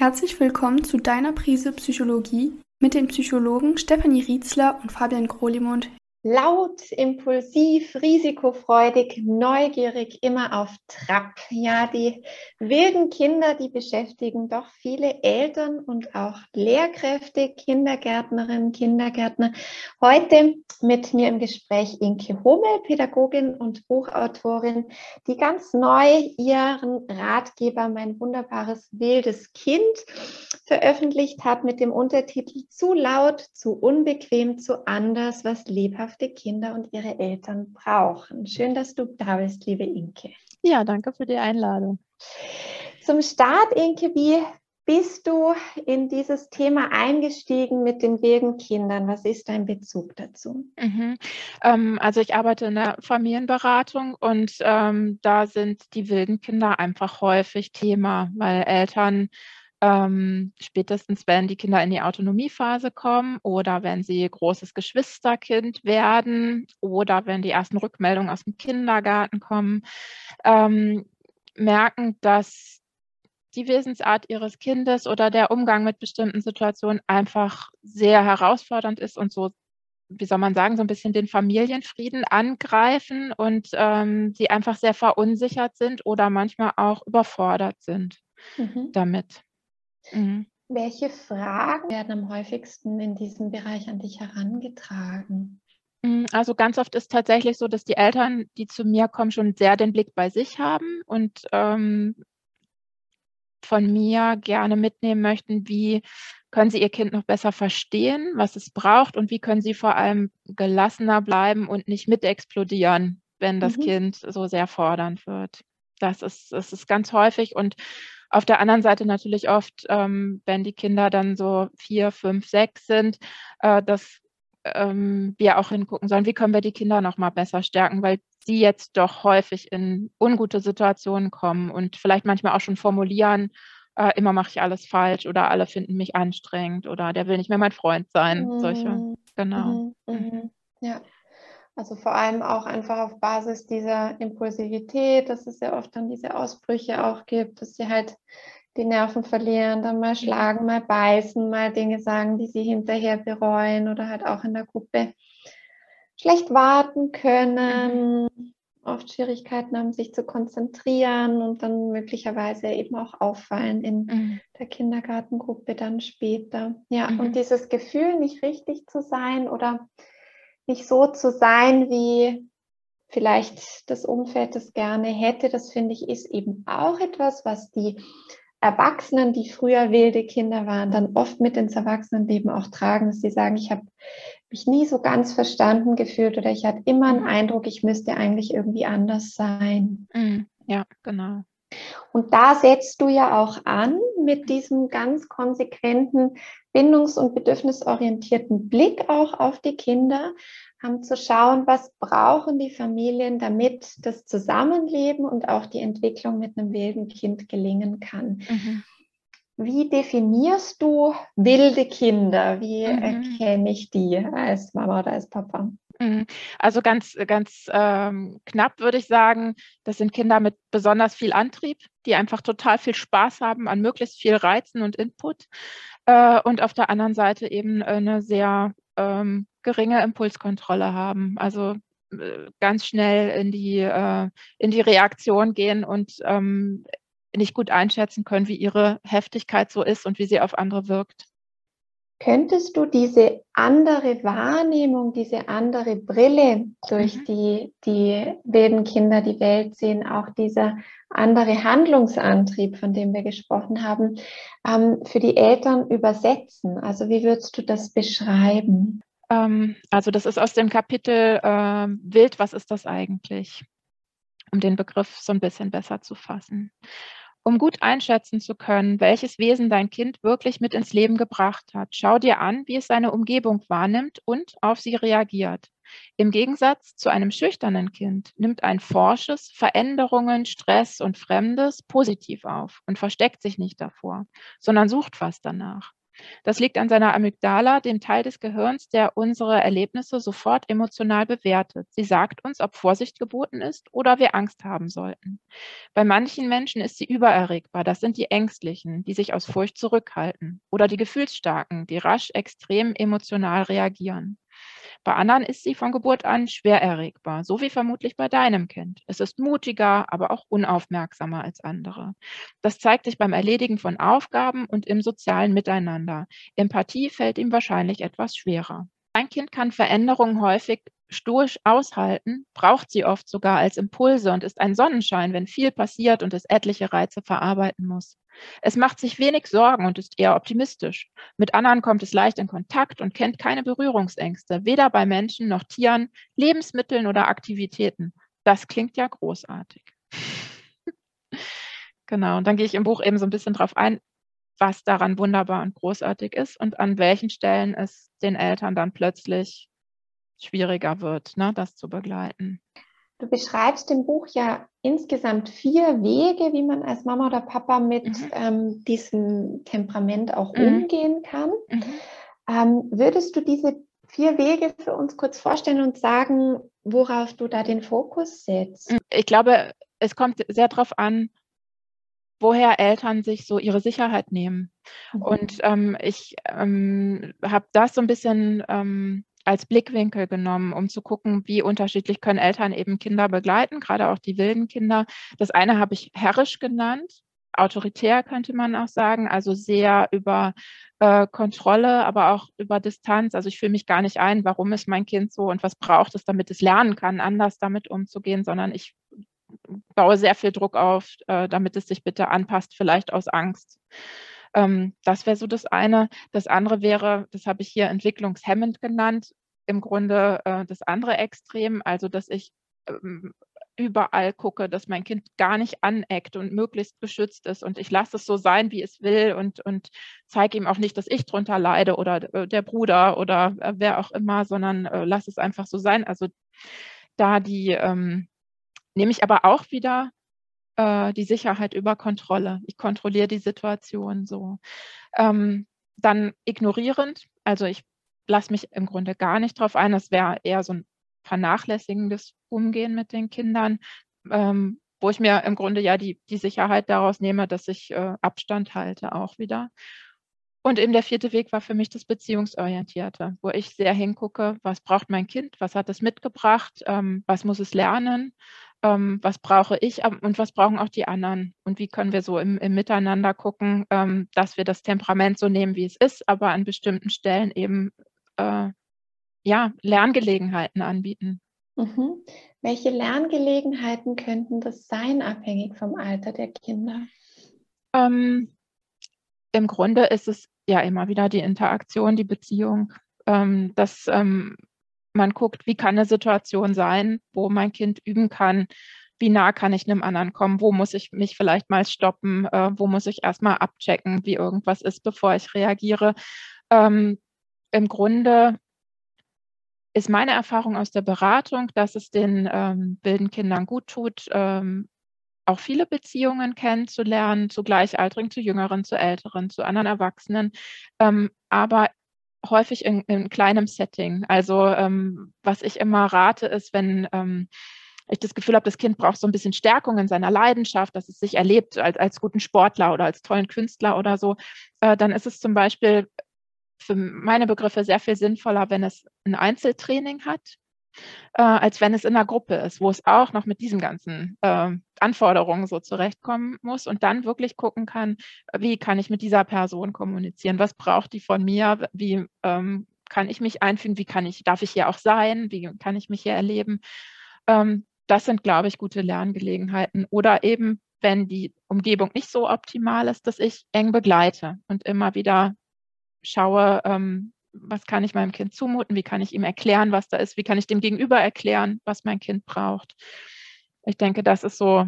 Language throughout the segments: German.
Herzlich willkommen zu deiner Prise Psychologie mit den Psychologen Stefanie Rietzler und Fabian Grolimund laut, impulsiv, risikofreudig, neugierig, immer auf Trab. Ja, die wilden Kinder, die beschäftigen doch viele Eltern und auch Lehrkräfte, Kindergärtnerinnen, Kindergärtner. Heute mit mir im Gespräch Inke Hummel, Pädagogin und Buchautorin, die ganz neu ihren Ratgeber Mein wunderbares wildes Kind veröffentlicht hat mit dem Untertitel Zu laut, zu unbequem, zu anders, was lebhaft lebhafte Kinder und ihre Eltern brauchen. Schön, dass du da bist, liebe Inke. Ja, danke für die Einladung. Zum Start, Inke, wie bist du in dieses Thema eingestiegen mit den wilden Kindern? Was ist dein Bezug dazu? Mhm. Ähm, also ich arbeite in der Familienberatung und ähm, da sind die wilden Kinder einfach häufig Thema, weil Eltern ähm, spätestens wenn die Kinder in die Autonomiephase kommen oder wenn sie großes Geschwisterkind werden oder wenn die ersten Rückmeldungen aus dem Kindergarten kommen, ähm, merken, dass die Wesensart ihres Kindes oder der Umgang mit bestimmten Situationen einfach sehr herausfordernd ist und so, wie soll man sagen, so ein bisschen den Familienfrieden angreifen und ähm, sie einfach sehr verunsichert sind oder manchmal auch überfordert sind mhm. damit. Mhm. Welche Fragen werden am häufigsten in diesem Bereich an dich herangetragen? Mm, also ganz oft ist tatsächlich so, dass die Eltern, die zu mir kommen, schon sehr den Blick bei sich haben und ähm, von mir gerne mitnehmen möchten, wie können sie ihr Kind noch besser verstehen, was es braucht und wie können sie vor allem gelassener bleiben und nicht mit explodieren, wenn das mhm. Kind so sehr fordernd wird. Das ist, das ist ganz häufig und auf der anderen Seite natürlich oft, ähm, wenn die Kinder dann so vier, fünf, sechs sind, äh, dass ähm, wir auch hingucken sollen, wie können wir die Kinder noch mal besser stärken, weil sie jetzt doch häufig in ungute Situationen kommen und vielleicht manchmal auch schon formulieren, äh, immer mache ich alles falsch oder alle finden mich anstrengend oder der will nicht mehr mein Freund sein. Mhm. Solche, genau. Mhm. Mhm. Ja. Also vor allem auch einfach auf Basis dieser Impulsivität, dass es ja oft dann diese Ausbrüche auch gibt, dass sie halt die Nerven verlieren, dann mal schlagen, mal beißen, mal Dinge sagen, die sie hinterher bereuen oder halt auch in der Gruppe schlecht warten können, mhm. oft Schwierigkeiten haben, sich zu konzentrieren und dann möglicherweise eben auch auffallen in mhm. der Kindergartengruppe dann später. Ja, mhm. und dieses Gefühl, nicht richtig zu sein oder nicht so zu sein, wie vielleicht das Umfeld das gerne hätte, das finde ich ist eben auch etwas, was die Erwachsenen, die früher wilde Kinder waren, dann oft mit ins Erwachsenenleben auch tragen, dass sie sagen, ich habe mich nie so ganz verstanden gefühlt oder ich hatte immer einen mhm. Eindruck, ich müsste eigentlich irgendwie anders sein. Mhm. Ja, genau. Und da setzt du ja auch an mit diesem ganz konsequenten bindungs- und bedürfnisorientierten Blick auch auf die Kinder, um zu schauen, was brauchen die Familien, damit das Zusammenleben und auch die Entwicklung mit einem wilden Kind gelingen kann. Mhm. Wie definierst du wilde Kinder? Wie mhm. erkenne ich die als Mama oder als Papa? Mhm. Also ganz, ganz ähm, knapp würde ich sagen, das sind Kinder mit besonders viel Antrieb, die einfach total viel Spaß haben an möglichst viel Reizen und Input. Äh, und auf der anderen Seite eben eine sehr ähm, geringe Impulskontrolle haben. Also äh, ganz schnell in die, äh, in die Reaktion gehen und ähm, nicht gut einschätzen können, wie ihre Heftigkeit so ist und wie sie auf andere wirkt. Könntest du diese andere Wahrnehmung, diese andere Brille, durch mhm. die die wilden Kinder die Welt sehen, auch dieser andere Handlungsantrieb, von dem wir gesprochen haben, ähm, für die Eltern übersetzen? Also wie würdest du das beschreiben? Ähm, also das ist aus dem Kapitel äh, Wild, was ist das eigentlich? Um den Begriff so ein bisschen besser zu fassen. Um gut einschätzen zu können, welches Wesen dein Kind wirklich mit ins Leben gebracht hat, schau dir an, wie es seine Umgebung wahrnimmt und auf sie reagiert. Im Gegensatz zu einem schüchternen Kind nimmt ein forsches Veränderungen, Stress und Fremdes positiv auf und versteckt sich nicht davor, sondern sucht was danach. Das liegt an seiner Amygdala, dem Teil des Gehirns, der unsere Erlebnisse sofort emotional bewertet. Sie sagt uns, ob Vorsicht geboten ist oder wir Angst haben sollten. Bei manchen Menschen ist sie übererregbar. Das sind die Ängstlichen, die sich aus Furcht zurückhalten. Oder die Gefühlsstarken, die rasch extrem emotional reagieren. Bei anderen ist sie von Geburt an schwer erregbar, so wie vermutlich bei deinem Kind. Es ist mutiger, aber auch unaufmerksamer als andere. Das zeigt sich beim Erledigen von Aufgaben und im sozialen Miteinander. Empathie fällt ihm wahrscheinlich etwas schwerer. Ein Kind kann Veränderungen häufig stoisch aushalten, braucht sie oft sogar als Impulse und ist ein Sonnenschein, wenn viel passiert und es etliche Reize verarbeiten muss. Es macht sich wenig Sorgen und ist eher optimistisch. Mit anderen kommt es leicht in Kontakt und kennt keine Berührungsängste, weder bei Menschen noch Tieren, Lebensmitteln oder Aktivitäten. Das klingt ja großartig. genau, und dann gehe ich im Buch eben so ein bisschen drauf ein, was daran wunderbar und großartig ist und an welchen Stellen es den Eltern dann plötzlich schwieriger wird, ne, das zu begleiten. Du beschreibst im Buch ja insgesamt vier Wege, wie man als Mama oder Papa mit mhm. ähm, diesem Temperament auch mhm. umgehen kann. Mhm. Ähm, würdest du diese vier Wege für uns kurz vorstellen und sagen, worauf du da den Fokus setzt? Ich glaube, es kommt sehr darauf an, woher Eltern sich so ihre Sicherheit nehmen. Mhm. Und ähm, ich ähm, habe das so ein bisschen ähm, als Blickwinkel genommen, um zu gucken, wie unterschiedlich können Eltern eben Kinder begleiten, gerade auch die wilden Kinder. Das eine habe ich herrisch genannt, autoritär könnte man auch sagen, also sehr über äh, Kontrolle, aber auch über Distanz. Also ich fühle mich gar nicht ein, warum ist mein Kind so und was braucht es, damit es lernen kann, anders damit umzugehen, sondern ich baue sehr viel Druck auf, äh, damit es sich bitte anpasst, vielleicht aus Angst. Ähm, das wäre so das eine. Das andere wäre, das habe ich hier entwicklungshemmend genannt, im Grunde äh, das andere Extrem, also dass ich ähm, überall gucke, dass mein Kind gar nicht aneckt und möglichst geschützt ist und ich lasse es so sein, wie es will und, und zeige ihm auch nicht, dass ich drunter leide oder äh, der Bruder oder äh, wer auch immer, sondern äh, lasse es einfach so sein. Also da die ähm, nehme ich aber auch wieder äh, die Sicherheit über Kontrolle. Ich kontrolliere die Situation so. Ähm, dann ignorierend, also ich lasse mich im Grunde gar nicht drauf ein. Das wäre eher so ein vernachlässigendes Umgehen mit den Kindern, ähm, wo ich mir im Grunde ja die, die Sicherheit daraus nehme, dass ich äh, Abstand halte auch wieder. Und eben der vierte Weg war für mich das Beziehungsorientierte, wo ich sehr hingucke, was braucht mein Kind, was hat es mitgebracht, ähm, was muss es lernen, ähm, was brauche ich und was brauchen auch die anderen und wie können wir so im, im Miteinander gucken, ähm, dass wir das Temperament so nehmen, wie es ist, aber an bestimmten Stellen eben äh, ja, Lerngelegenheiten anbieten. Mhm. Welche Lerngelegenheiten könnten das sein, abhängig vom Alter der Kinder? Ähm, Im Grunde ist es ja immer wieder die Interaktion, die Beziehung. Ähm, dass ähm, man guckt, wie kann eine Situation sein, wo mein Kind üben kann, wie nah kann ich einem anderen kommen, wo muss ich mich vielleicht mal stoppen, äh, wo muss ich erstmal abchecken, wie irgendwas ist, bevor ich reagiere. Ähm, Im Grunde ist meine Erfahrung aus der Beratung, dass es den ähm, wilden Kindern gut tut, ähm, auch viele Beziehungen kennenzulernen, zu Gleichaltrigen, zu Jüngeren, zu Älteren, zu anderen Erwachsenen, ähm, aber häufig in, in kleinem Setting. Also ähm, was ich immer rate, ist, wenn ähm, ich das Gefühl habe, das Kind braucht so ein bisschen Stärkung in seiner Leidenschaft, dass es sich erlebt als, als guten Sportler oder als tollen Künstler oder so, äh, dann ist es zum Beispiel für meine Begriffe sehr viel sinnvoller, wenn es ein Einzeltraining hat, äh, als wenn es in einer Gruppe ist, wo es auch noch mit diesen ganzen äh, Anforderungen so zurechtkommen muss und dann wirklich gucken kann, wie kann ich mit dieser Person kommunizieren, was braucht die von mir, wie ähm, kann ich mich einfügen, wie kann ich, darf ich hier auch sein, wie kann ich mich hier erleben. Ähm, das sind, glaube ich, gute Lerngelegenheiten. Oder eben, wenn die Umgebung nicht so optimal ist, dass ich eng begleite und immer wieder schaue, ähm, was kann ich meinem Kind zumuten, wie kann ich ihm erklären, was da ist, wie kann ich dem Gegenüber erklären, was mein Kind braucht. Ich denke, das ist so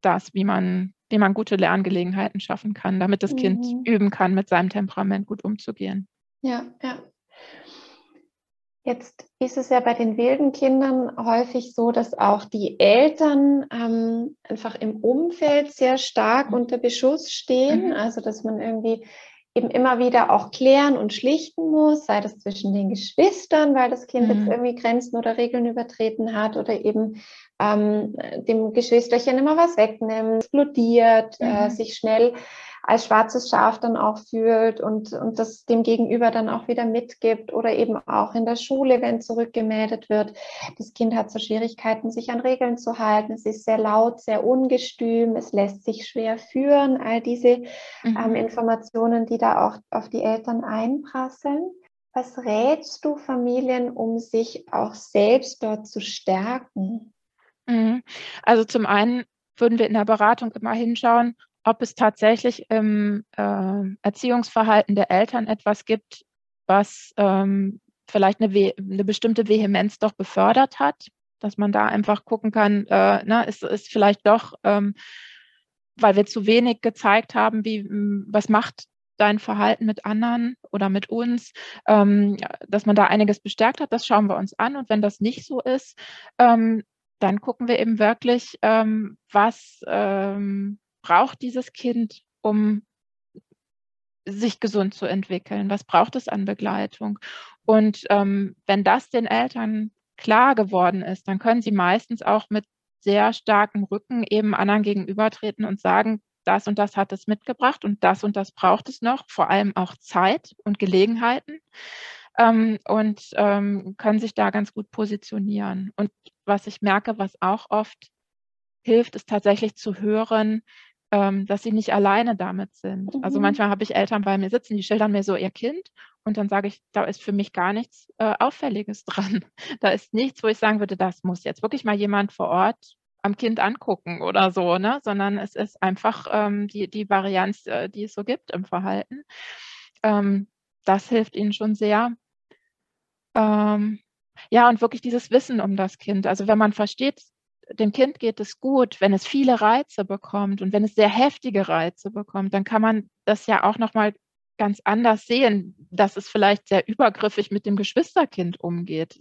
das, wie man, wie man gute Lerngelegenheiten schaffen kann, damit das mhm. Kind üben kann, mit seinem Temperament gut umzugehen. Ja, ja. Jetzt ist es ja bei den wilden Kindern häufig so, dass auch die Eltern ähm, einfach im Umfeld sehr stark mhm. unter Beschuss stehen. Mhm. Also dass man irgendwie eben immer wieder auch klären und schlichten muss, sei das zwischen den Geschwistern, weil das Kind mhm. jetzt irgendwie Grenzen oder Regeln übertreten hat oder eben ähm, dem Geschwisterchen immer was wegnimmt, explodiert, äh, mhm. äh, sich schnell als schwarzes Schaf dann auch fühlt und, und das dem Gegenüber dann auch wieder mitgibt oder eben auch in der Schule, wenn zurückgemeldet wird. Das Kind hat so Schwierigkeiten, sich an Regeln zu halten. Es ist sehr laut, sehr ungestüm, es lässt sich schwer führen. All diese mhm. ähm, Informationen, die da auch auf die Eltern einprasseln. Was rätst du Familien, um sich auch selbst dort zu stärken? Mhm. Also zum einen würden wir in der Beratung immer hinschauen, ob es tatsächlich im äh, Erziehungsverhalten der Eltern etwas gibt, was ähm, vielleicht eine, eine, bestimmte Vehemenz doch befördert hat, dass man da einfach gucken kann, äh, na, ist, ist vielleicht doch, ähm, weil wir zu wenig gezeigt haben, wie, was macht dein Verhalten mit anderen oder mit uns, ähm, dass man da einiges bestärkt hat, das schauen wir uns an. Und wenn das nicht so ist, ähm, dann gucken wir eben wirklich, ähm, was ähm, braucht dieses Kind, um sich gesund zu entwickeln? Was braucht es an Begleitung? Und ähm, wenn das den Eltern klar geworden ist, dann können sie meistens auch mit sehr starkem Rücken eben anderen gegenübertreten und sagen, das und das hat es mitgebracht und das und das braucht es noch, vor allem auch Zeit und Gelegenheiten ähm, und ähm, können sich da ganz gut positionieren. Und was ich merke, was auch oft hilft, ist tatsächlich zu hören, ähm, dass sie nicht alleine damit sind. Also mhm. Also manchmal habe ich Eltern bei mir sitzen, die schildern mir so ihr Kind und dann sage ich, da ist für mich gar nichts äh, Auffälliges dran. Da ist nichts, wo ich sagen würde, das muss jetzt wirklich mal jemand vor Ort am Kind angucken oder so, ne? sondern es ist einfach ähm, die, die Varianz, äh, die es so gibt im Verhalten. Ähm, das hilft ihnen schon sehr. Ähm, ja, und wirklich dieses Wissen um das Kind. Also wenn man versteht, dem Kind geht es gut, wenn es viele Reize bekommt und wenn es sehr heftige Reize bekommt, dann kann man das ja auch noch mal ganz anders sehen, dass es vielleicht sehr übergriffig mit dem Geschwisterkind umgeht.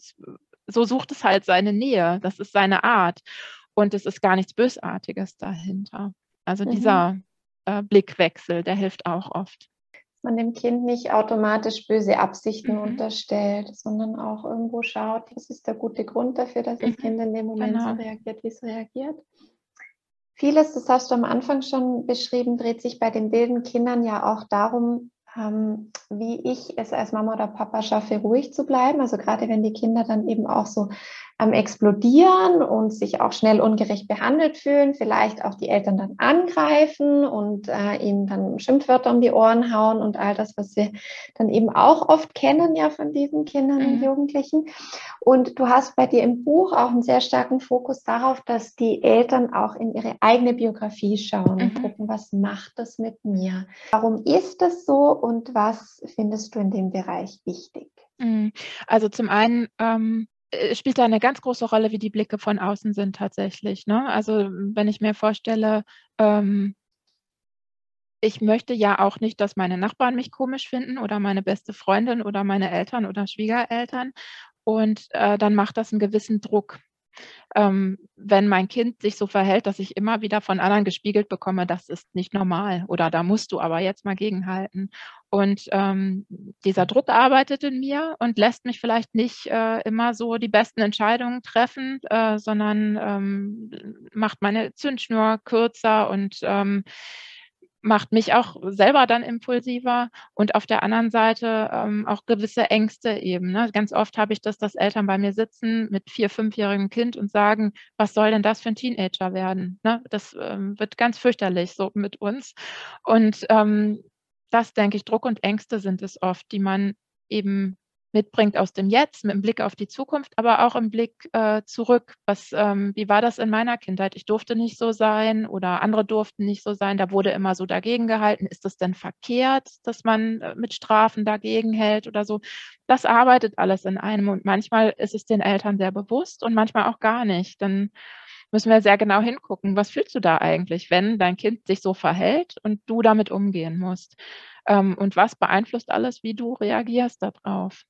So sucht es halt seine Nähe, das ist seine Art und es ist gar nichts Bösartiges dahinter. Also mhm. dieser äh, Blickwechsel, der hilft auch oft man dem Kind nicht automatisch böse Absichten mhm. unterstellt, sondern auch irgendwo schaut, was ist der gute Grund dafür, dass das mhm. Kind in dem Moment genau. so reagiert, wie es reagiert. Vieles, das hast du am Anfang schon beschrieben, dreht sich bei den wilden Kindern ja auch darum, ähm, wie ich es als Mama oder Papa schaffe, ruhig zu bleiben. Also gerade wenn die Kinder dann eben auch so am Explodieren und sich auch schnell ungerecht behandelt fühlen, vielleicht auch die Eltern dann angreifen und äh, ihnen dann Schimpfwörter um die Ohren hauen und all das, was wir dann eben auch oft kennen ja von diesen Kindern mhm. und Jugendlichen. Und du hast bei dir im Buch auch einen sehr starken Fokus darauf, dass die Eltern auch in ihre eigene Biografie schauen mhm. und gucken, was macht das mit mir? Warum ist das so und was findest du in dem Bereich wichtig? Mhm. Also zum einen ähm, äh, spielt da eine ganz große Rolle, wie die Blicke von außen sind tatsächlich. Ne? Also wenn ich mir vorstelle, ähm, ich möchte ja auch nicht, dass meine Nachbarn mich komisch finden oder meine beste Freundin oder meine Eltern oder Schwiegereltern. Und äh, dann macht das einen gewissen Druck ähm, wenn mein Kind sich so verhält, dass ich immer wieder von anderen gespiegelt bekomme, das ist nicht normal oder da musst du aber jetzt mal gegenhalten. Und ähm, dieser Druck arbeitet in mir und lässt mich vielleicht nicht äh, immer so die besten Entscheidungen treffen, äh, sondern ähm, macht meine Zündschnur kürzer und ähm, macht mich auch selber dann impulsiver und auf der anderen Seite ähm, auch gewisse Ängste eben. Ne? Ganz oft habe ich das, dass Eltern bei mir sitzen mit vier, fünfjährigem Kind und sagen, was soll denn das für ein Teenager werden? Ne? Das ähm, wird ganz fürchterlich so mit uns. Und ähm, das denke ich, Druck und Ängste sind es oft, die man eben mitbringt aus dem Jetzt, mit dem Blick auf die Zukunft, aber auch im Blick äh, zurück. Was, ähm, wie war das in meiner Kindheit? Ich durfte nicht so sein oder andere durften nicht so sein. Da wurde immer so dagegen gehalten. Ist das denn verkehrt, dass man äh, mit Strafen dagegen hält oder so? Das arbeitet alles in einem und manchmal ist es den Eltern sehr bewusst und manchmal auch gar nicht. Dann müssen wir sehr genau hingucken, was fühlst du da eigentlich, wenn dein Kind sich so verhält und du damit umgehen musst? Ähm, und was beeinflusst alles, wie du reagierst darauf?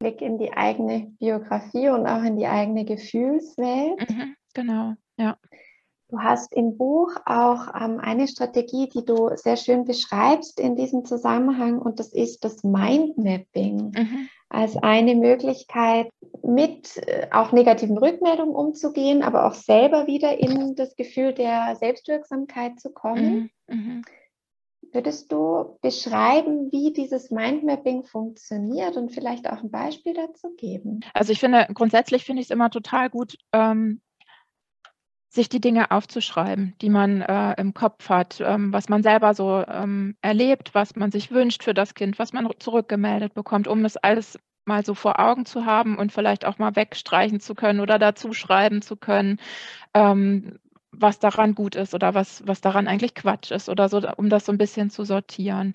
Blick in die eigene Biografie und auch in die eigene Gefühlswelt. Mhm, genau, ja. Du hast im Buch auch ähm, eine Strategie, die du sehr schön beschreibst in diesem Zusammenhang und das ist das Mindmapping mhm. als eine Möglichkeit, mit äh, auch negativen Rückmeldungen umzugehen, aber auch selber wieder in das Gefühl der Selbstwirksamkeit zu kommen. Mhm. Mhm. Würdest du beschreiben, wie dieses Mindmapping funktioniert und vielleicht auch ein Beispiel dazu geben? Also ich finde, grundsätzlich finde ich es immer total gut, ähm, sich die Dinge aufzuschreiben, die man äh, im Kopf hat, ähm, was man selber so ähm, erlebt, was man sich wünscht für das Kind, was man zurückgemeldet bekommt, um es alles mal so vor Augen zu haben und vielleicht auch mal wegstreichen zu können oder dazu schreiben zu können, ähm, was daran gut ist oder was, was daran eigentlich Quatsch ist oder so, um das so ein bisschen zu sortieren.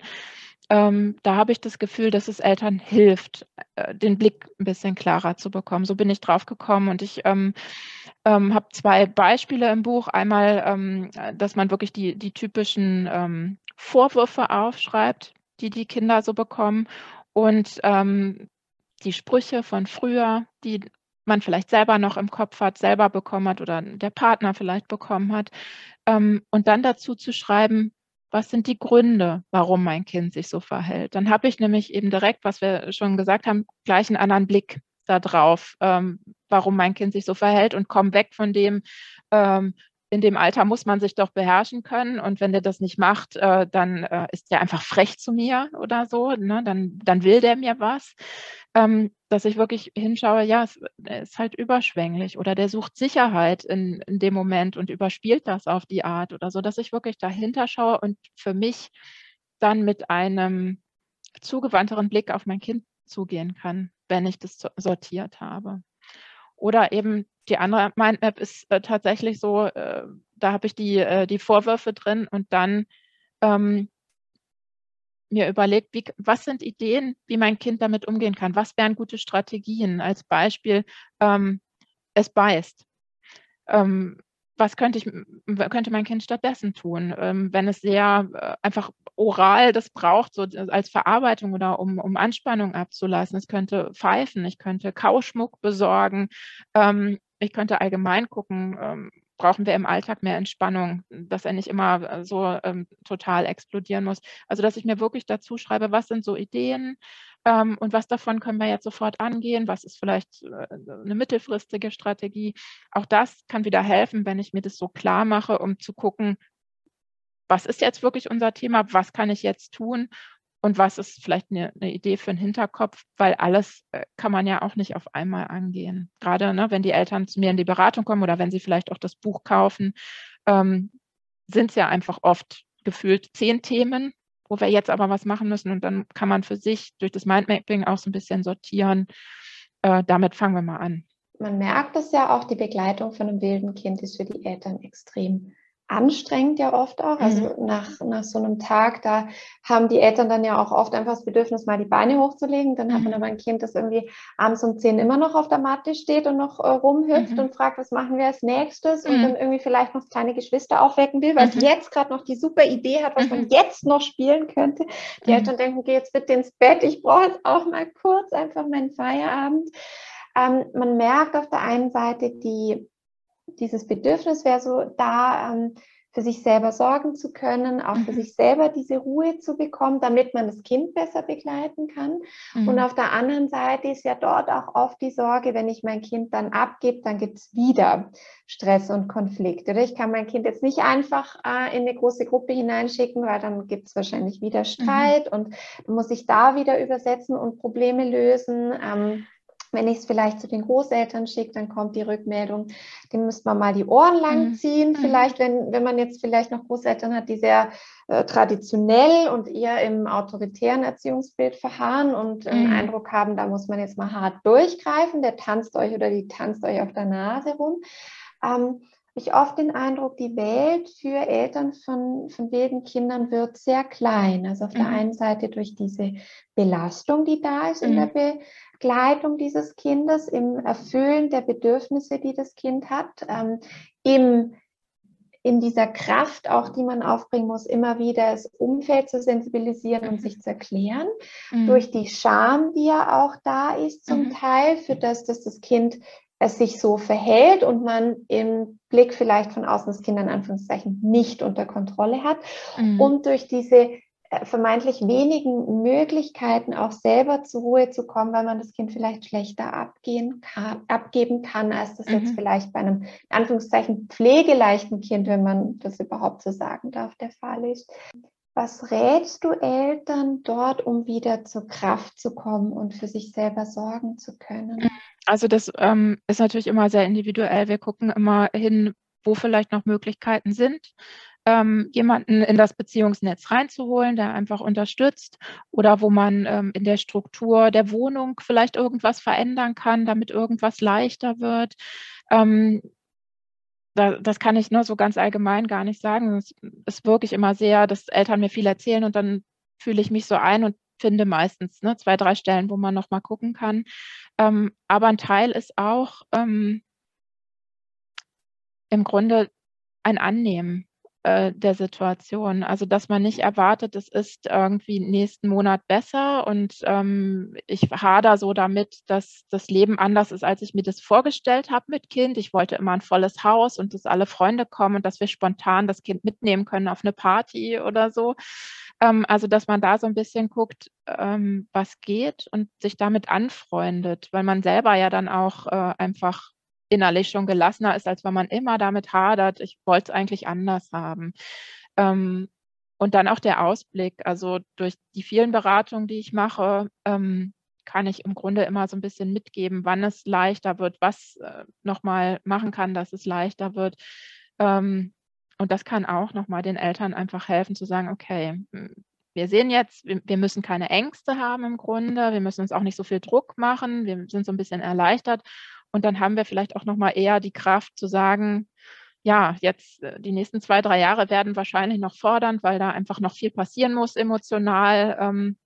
Ähm, da habe ich das Gefühl, dass es Eltern hilft, äh, den Blick ein bisschen klarer zu bekommen. So bin ich drauf gekommen und ich ähm, ähm, habe zwei Beispiele im Buch. Einmal, ähm, dass man wirklich die, die typischen ähm, Vorwürfe aufschreibt, die die Kinder so bekommen und ähm, die Sprüche von früher, die man vielleicht selber noch im Kopf hat, selber bekommen hat oder der Partner vielleicht bekommen hat. und dann dazu zu schreiben, was sind die Gründe, warum mein Kind sich so verhält? Dann habe ich nämlich eben direkt, was wir schon gesagt haben, gleich einen anderen Blick darauf, ähm, warum mein Kind sich so verhält und komme weg von dem, ähm, in dem Alter muss man sich doch beherrschen können. Und wenn der das nicht macht, äh, dann äh, ist der einfach frech zu mir oder so. Ne? Dann, dann will der mir was. Ähm, dass ich wirklich hinschaue, ja, es ist halt überschwänglich oder der sucht Sicherheit in, in dem Moment und überspielt das auf die Art oder so, dass ich wirklich dahinter schaue und für mich dann mit einem zugewandteren Blick auf mein Kind zugehen kann, wenn ich das sortiert habe. Oder eben die andere Mindmap ist äh, tatsächlich so, äh, da habe ich die, äh, die Vorwürfe drin und dann ähm, mir überlegt, wie, was sind Ideen, wie mein Kind damit umgehen kann? Was wären gute Strategien? Als Beispiel, ähm, es beißt. Ähm, was könnte, ich, könnte mein Kind stattdessen tun, ähm, wenn es sehr äh, einfach oral das braucht, so als Verarbeitung oder um, um Anspannung abzulassen? Es könnte pfeifen, ich könnte Kauschmuck besorgen, ähm, ich könnte allgemein gucken, ähm, brauchen wir im Alltag mehr Entspannung, dass er nicht immer äh, so ähm, total explodieren muss. Also dass ich mir wirklich dazu schreibe, was sind so Ideen ähm, und was davon können wir jetzt sofort angehen, was ist vielleicht äh, eine mittelfristige Strategie. Auch das kann wieder helfen, wenn ich mir das so klar mache, um zu gucken, was ist jetzt wirklich unser Thema, was kann ich jetzt tun und was ist vielleicht eine, eine, Idee für einen Hinterkopf, weil alles äh, kann man ja auch nicht auf einmal angehen. Gerade ne, wenn die Eltern zu mir in die Beratung kommen oder wenn sie vielleicht auch das Buch kaufen, ähm, sind es ja einfach oft gefühlt zehn Themen, wo wir jetzt aber was machen müssen und dann kann man für sich durch das Mindmapping auch so ein bisschen sortieren. Äh, damit fangen wir mal an. Man merkt es ja auch, die Begleitung von einem wilden Kind ist für die Eltern extrem anstrengend ja oft auch. Also mhm. nach, nach so einem Tag, da haben die Eltern dann ja auch oft einfach das Bedürfnis, mal die Beine hochzulegen. Dann mhm. hat man mhm. aber ein Kind, das irgendwie abends um zehn immer noch auf der Matte steht und noch äh, rumhüpft mhm. und fragt, was machen wir als nächstes? Und dann mhm. irgendwie vielleicht noch kleine Geschwister aufwecken will, weil es mhm. jetzt gerade noch die super Idee hat, was man jetzt noch spielen könnte. Die Eltern denken, geh jetzt bitte ins Bett, ich brauche jetzt auch mal kurz einfach meinen Feierabend. Ähm, man merkt auf der einen Seite die dieses Bedürfnis wäre so da, ähm, für sich selber sorgen zu können, auch für mhm. sich selber diese Ruhe zu bekommen, damit man das Kind besser begleiten kann. Mhm. Und auf der anderen Seite ist ja dort auch oft die Sorge, wenn ich mein Kind dann abgebe, dann gibt es wieder Stress und Konflikte. Oder ich kann mein Kind jetzt nicht einfach äh, in eine große Gruppe hineinschicken, weil dann gibt es wahrscheinlich wieder mhm. Streit mhm. und muss ich da wieder übersetzen und Probleme lösen. Ähm, wenn ich es vielleicht zu den Großeltern schicke, dann kommt die Rückmeldung, dem müsste man mal die Ohren lang mhm. ziehen. Mhm. Vielleicht, wenn, wenn man jetzt vielleicht noch Großeltern hat, die sehr äh, traditionell und eher im autoritären Erziehungsbild verharren und einen mhm. Eindruck haben, da muss man jetzt mal hart durchgreifen, der tanzt euch oder die tanzt euch auf der Nase rum. Ähm, ich oft den Eindruck, die Welt für Eltern von, von wilden Kindern wird sehr klein. Also auf mhm. der einen Seite durch diese Belastung, die da ist mhm. in der Be Begleitung dieses Kindes, im Erfüllen der Bedürfnisse, die das Kind hat, ähm, im, in dieser Kraft auch, die man aufbringen muss, immer wieder das Umfeld zu sensibilisieren und sich zu erklären, mhm. durch die Scham, die ja auch da ist zum mhm. Teil, für das, dass das Kind es sich so verhält und man im Blick vielleicht von außen das Kind in Anführungszeichen nicht unter Kontrolle hat mhm. und durch diese vermeintlich wenigen Möglichkeiten auch selber zur Ruhe zu kommen, weil man das Kind vielleicht schlechter abgehen kann, abgeben kann, als das mhm. jetzt vielleicht bei einem in Anführungszeichen pflegeleichten Kind, wenn man das überhaupt so sagen darf, der Fall ist. Was rätst du Eltern dort, um wieder zur Kraft zu kommen und für sich selber sorgen zu können? Also das ähm, ist natürlich immer sehr individuell. Wir gucken immer hin, wo vielleicht noch Möglichkeiten sind ähm, jemanden in das Beziehungsnetz reinzuholen, der einfach unterstützt oder wo man ähm, in der Struktur der Wohnung vielleicht irgendwas verändern kann, damit irgendwas leichter wird. Ähm, da, das kann ich nur so ganz allgemein gar nicht sagen. Es ist wirklich immer sehr, dass Eltern mir viel erzählen und dann fühle ich mich so ein und finde meistens ne, zwei, drei Stellen, wo man noch mal gucken kann. Ähm, aber ein Teil ist auch ähm, im Grunde ein Annehmen. Äh, der Situation. Also dass man nicht erwartet, es ist irgendwie nächsten Monat besser und ähm, ich hader so damit, dass das Leben anders ist, als ich mir das vorgestellt habe mit Kind. Ich wollte immer ein volles Haus und dass alle Freunde kommen und dass wir spontan das Kind mitnehmen können auf eine Party oder so. Ähm, also dass man da so ein bisschen guckt, ähm, was geht und sich damit anfreundet, weil man selber ja dann auch äh, einfach innerlich schon gelassener ist, als wenn man immer damit hadert, ich wollte es eigentlich anders haben. Ähm, und dann auch der Ausblick. Also durch die vielen Beratungen, die ich mache, ähm, kann ich im Grunde immer so ein bisschen mitgeben, wann es leichter wird, was äh, nochmal machen kann, dass es leichter wird. Ähm, und das kann auch nochmal den Eltern einfach helfen zu sagen, okay, hm, wir sehen jetzt, wir müssen keine Ängste haben im Grunde, wir müssen uns auch nicht so viel Druck machen, wir sind so ein bisschen erleichtert und dann haben wir vielleicht auch noch mal eher die Kraft zu sagen, ja, jetzt äh, die nächsten zwei, drei Jahre werden wahrscheinlich noch fordernd, weil da einfach noch viel passieren muss, emotional ähm,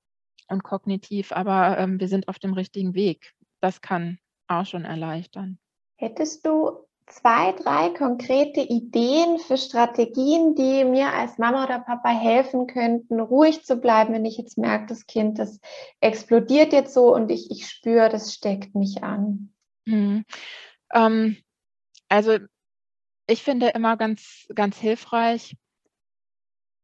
und kognitiv. Aber ähm, wir sind auf dem richtigen Weg. Das kann auch schon erleichtern. Hättest du zwei, drei konkrete Ideen für Strategien, die mir als Mama oder Papa helfen könnten, ruhig zu bleiben, wenn ich jetzt merke, das Kind, das explodiert jetzt so und ich, ich spüre, das steckt mich an? Mhm. Ähm, also ich finde immer ganz, ganz hilfreich,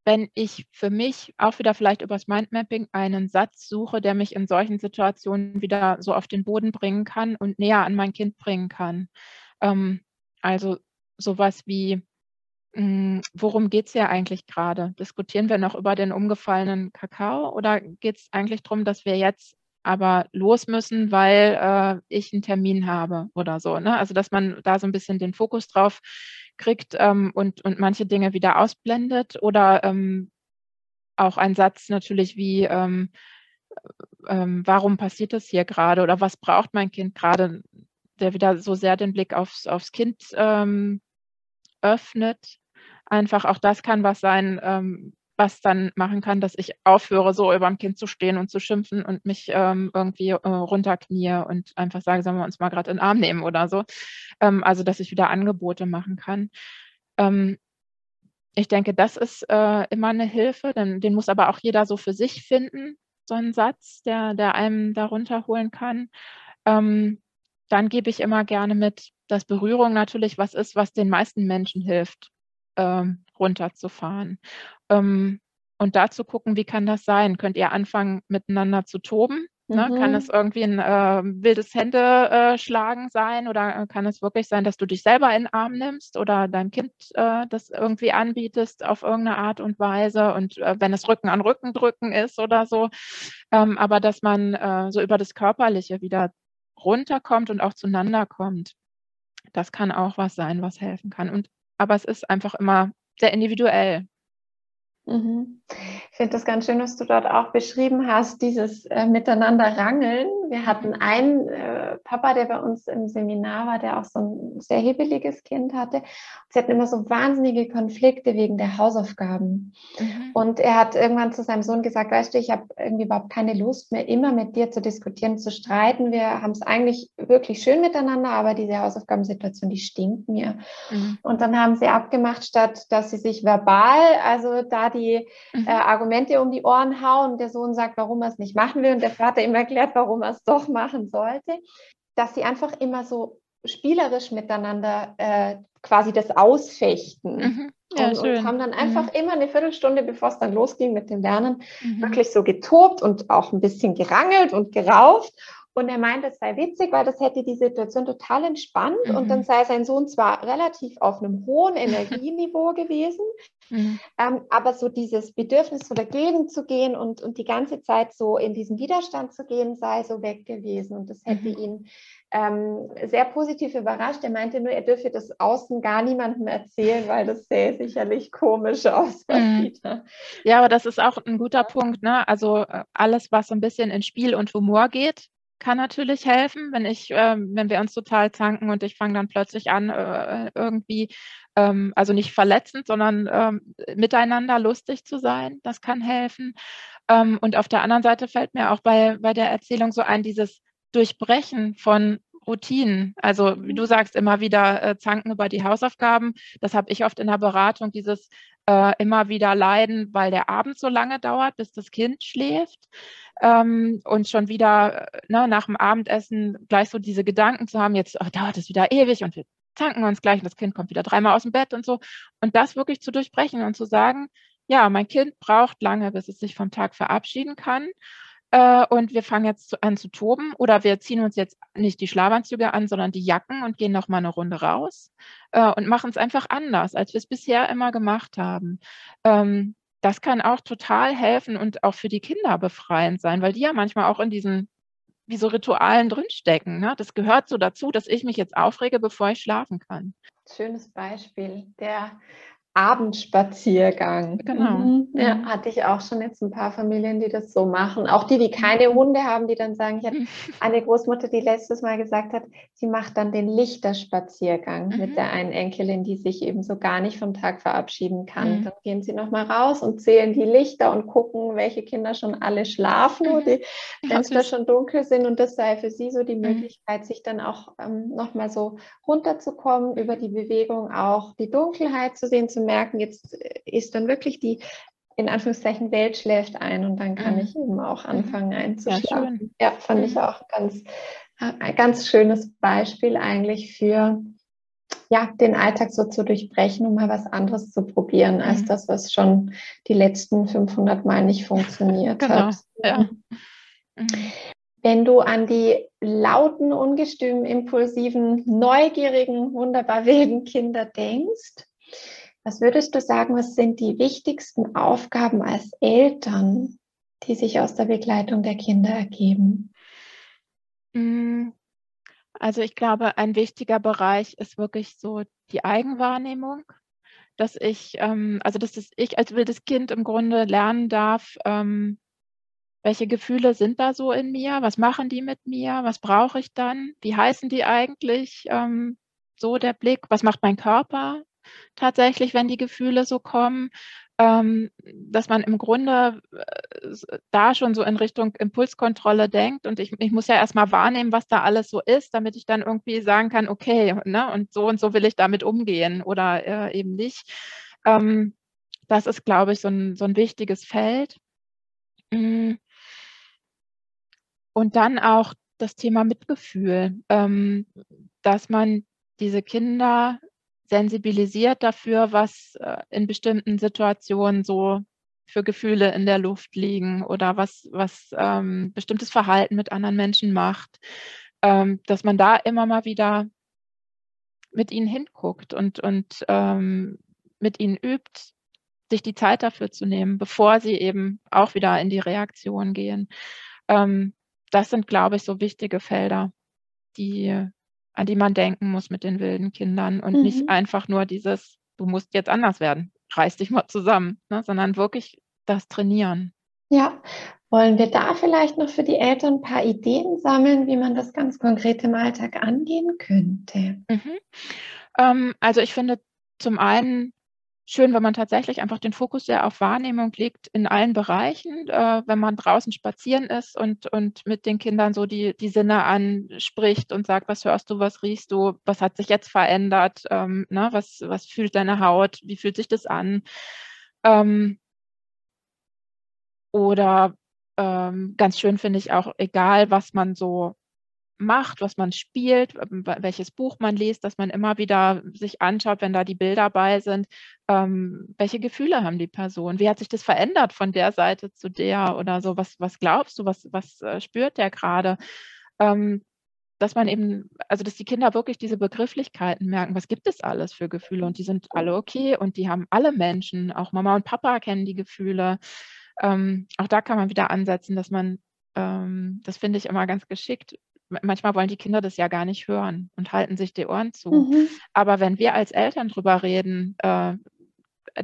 wenn ich für mich auch wieder vielleicht übers Mindmapping einen Satz suche, der mich in solchen Situationen wieder so auf den Boden bringen kann und näher an mein Kind bringen kann. Ähm, also sowas wie, mh, hm, worum geht es ja eigentlich gerade? Diskutieren wir noch über den umgefallenen Kakao oder geht es eigentlich darum, dass wir jetzt aber los müssen, weil äh, ich einen Termin habe oder so. Ne? Also dass man da so ein bisschen den Fokus drauf kriegt ähm, und, und manche Dinge wieder ausblendet oder ähm, auch ein Satz natürlich wie, ähm, ähm warum passiert das hier gerade oder was braucht mein Kind gerade, der wieder so sehr den Blick aufs, aufs Kind ähm, öffnet. Einfach auch das kann was sein, ähm, was dann machen kann, dass ich aufhöre, so über dem Kind zu stehen und zu schimpfen und mich ähm, irgendwie äh, runterknie und einfach sage, sollen wir uns mal gerade in den Arm nehmen oder so. Ähm, also, dass ich wieder Angebote machen kann. Ähm, ich denke, das ist äh, immer eine Hilfe. Denn, den muss aber auch jeder so für sich finden, so einen Satz, der, der einem darunter holen kann. Ähm, dann gebe ich immer gerne mit, dass Berührung natürlich was ist, was den meisten Menschen hilft ähm, runterzufahren. Ähm, und da zu gucken, wie kann das sein? Könnt ihr anfangen, miteinander zu toben? Ne? Mhm. Kann es irgendwie ein äh, wildes Händeschlagen äh, sein oder äh, kann es wirklich sein, dass du dich selber in den Arm nimmst oder deinem Kind äh, das irgendwie anbietest auf irgendeine Art und Weise und äh, wenn es Rücken an Rücken drücken ist oder so, ähm, aber dass man äh, so über das Körperliche wieder runterkommt und auch zueinander kommt. Das kann auch was sein, was helfen kann. Und aber es ist einfach immer sehr individuell. Mhm. Ich finde das ganz schön, was du dort auch beschrieben hast, dieses äh, Miteinander rangeln. Wir hatten einen äh, Papa, der bei uns im Seminar war, der auch so ein sehr hebeliges Kind hatte. Sie hatten immer so wahnsinnige Konflikte wegen der Hausaufgaben. Mhm. Und er hat irgendwann zu seinem Sohn gesagt, weißt du, ich habe irgendwie überhaupt keine Lust mehr, immer mit dir zu diskutieren, zu streiten. Wir haben es eigentlich wirklich schön miteinander, aber diese Hausaufgabensituation, die stinkt mir. Mhm. Und dann haben sie abgemacht, statt dass sie sich verbal, also da die mhm. äh, Argumente um die Ohren hauen. Der Sohn sagt, warum er es nicht machen will und der Vater ihm erklärt, warum er es doch machen sollte, dass sie einfach immer so spielerisch miteinander äh, quasi das Ausfechten. Mhm. Ja, und, und, haben dann einfach mhm. immer eine Viertelstunde, bevor es dann losging mit dem Lernen, mhm. wirklich so getobt und auch ein bisschen gerangelt und gerauft. Und er meint, es sei witzig, weil das hätte die Situation total entspannt. Mhm. Und dann mhm. sei sein Sohn zwar relativ auf einem hohen Energieniveau gewesen, mhm. ähm, aber so dieses Bedürfnis, so dagegen zu gehen und, und die ganze Zeit so in diesen Widerstand zu gehen, sei so weg gewesen. Und das hätte mhm. ihn ähm, sehr positiv überrascht. Er meinte nur, er dürfe das außen gar niemandem erzählen, weil das sähe sicherlich komisch aus. Mhm. Ja, aber das ist auch ein guter Punkt. Ne? Also äh, alles, was so ein bisschen in Spiel und Humor geht, kann natürlich helfen, wenn ich, äh, wenn wir uns total zanken und ich fange dann plötzlich an, äh, irgendwie, ähm, also nicht verletzend, sondern ähm, miteinander lustig zu sein. Das kann helfen. Ähm, und auf der anderen Seite fällt mir auch bei, bei der Erzählung so ein, dieses Durchbrechen von Routinen. Also wie du sagst, immer wieder äh, zanken über die Hausaufgaben. Das habe ich oft in der Beratung, dieses äh, immer wieder leiden, weil der Abend so lange dauert, bis das Kind schläft ähm, und schon wieder äh, ne, nach dem Abendessen gleich so diese Gedanken zu haben, jetzt oh, dauert es wieder ewig und wir tanken uns gleich und das Kind kommt wieder dreimal aus dem Bett und so. Und das wirklich zu durchbrechen und zu sagen, ja, mein Kind braucht lange, bis es sich vom Tag verabschieden kann. Äh, und wir fangen jetzt an zu toben oder wir ziehen uns jetzt nicht die Schlafanzüge an, sondern die Jacken und gehen noch mal eine Runde raus äh, und machen es einfach anders, als wir es bisher immer gemacht haben. Ähm, das kann auch total helfen und auch für die Kinder befreiend sein, weil die ja manchmal auch in diesen wie so Ritualen drinstecken. Ne? Das gehört so dazu, dass ich mich jetzt aufrege, bevor ich schlafen kann. Schönes Beispiel. Der Abendspaziergang. Genau. Mhm. Ja, mhm. hatte ich auch schon jetzt ein paar Familien, die das so machen. Auch die, die keine Hunde haben, die dann sagen, ich hatte eine Großmutter, die letztes Mal gesagt hat, sie macht dann den Lichterspaziergang mhm. mit der einen Enkelin, die sich eben so gar nicht vom Tag verabschieden kann. Mhm. Dann gehen sie nochmal raus und zählen die Lichter und gucken, welche Kinder schon alle schlafen, wo mhm. die Fenster schon dunkel sind. Und das sei für sie so die mhm. Möglichkeit, sich dann auch ähm, nochmal so runterzukommen, über die Bewegung auch die Dunkelheit zu sehen, zu merken, jetzt ist dann wirklich die in Anführungszeichen Welt schläft ein und dann kann mhm. ich eben auch mhm. anfangen einzuschlafen. Ja, ja fand mhm. ich auch ganz, ein ganz schönes Beispiel eigentlich für ja, den Alltag so zu durchbrechen, um mal was anderes zu probieren, als mhm. das, was schon die letzten 500 Mal nicht funktioniert genau. hat. Ja. Mhm. Wenn du an die lauten, ungestümen, impulsiven, neugierigen, wunderbar wilden Kinder denkst, was würdest du sagen, was sind die wichtigsten Aufgaben als Eltern, die sich aus der Begleitung der Kinder ergeben? Mm, also ich glaube, ein wichtiger Bereich ist wirklich so die Eigenwahrnehmung, dass ich, ähm, also dass das ich als wildes Kind im Grunde lernen darf, ähm, welche Gefühle sind da so in mir, was machen die mit mir, was brauche ich dann, wie heißen die eigentlich, ähm, so der Blick, was macht mein Körper, tatsächlich, wenn die Gefühle so kommen, ähm, dass man im Grunde äh, da schon so in Richtung Impulskontrolle denkt. Und ich, ich muss ja erstmal wahrnehmen, was da alles so ist, damit ich dann irgendwie sagen kann, okay, ne, und so und so will ich damit umgehen oder äh, eben nicht. Ähm, das ist, glaube ich, so ein, so ein wichtiges Feld. Mm. Und dann auch das Thema Mitgefühl, ähm, dass man diese Kinder sensibilisiert dafür, was äh, in bestimmten Situationen so für Gefühle in der Luft liegen oder was, was ähm, bestimmtes Verhalten mit anderen Menschen macht, ähm, dass man da immer mal wieder mit ihnen hinguckt und, und ähm, mit ihnen übt, sich die Zeit dafür zu nehmen, bevor sie eben auch wieder in die Reaktion gehen. Ähm, das sind, glaube ich, so wichtige Felder, die an die man denken muss mit den wilden Kindern und mhm. nicht einfach nur dieses, du musst jetzt anders werden, reiß dich mal zusammen, ne, sondern wirklich das Trainieren. Ja, wollen wir da vielleicht noch für die Eltern ein paar Ideen sammeln, wie man das ganz konkret im Alltag angehen könnte? Mhm. Ähm, also ich finde zum einen schön, wenn man tatsächlich einfach den Fokus sehr auf Wahrnehmung legt in allen Bereichen, äh, wenn man draußen spazieren ist und, und mit den Kindern so die, die Sinne anspricht und sagt, was hörst du, was riechst du, was hat sich jetzt verändert, ähm, ne, was, was fühlt deine Haut, wie fühlt sich das an? Ähm, oder ähm, ganz schön finde ich auch, egal was man so macht, was man spielt, welches Buch man liest, dass man immer wieder sich anschaut, wenn da die Bilder bei sind, ähm, welche Gefühle haben die Personen, wie hat sich das verändert von der Seite zu der oder so, was, was glaubst du, was, was äh, spürt der gerade? Ähm, dass man eben, also dass die Kinder wirklich diese Begrifflichkeiten merken, was gibt es alles für Gefühle? Und die sind alle okay und die haben alle Menschen, auch Mama und Papa kennen die Gefühle. Ähm, auch da kann man wieder ansetzen, dass man, ähm, das finde ich immer ganz geschickt, manchmal wollen die Kinder das ja gar nicht hören und halten sich die Ohren zu. Mhm. Aber wenn wir als Eltern drüber reden, äh,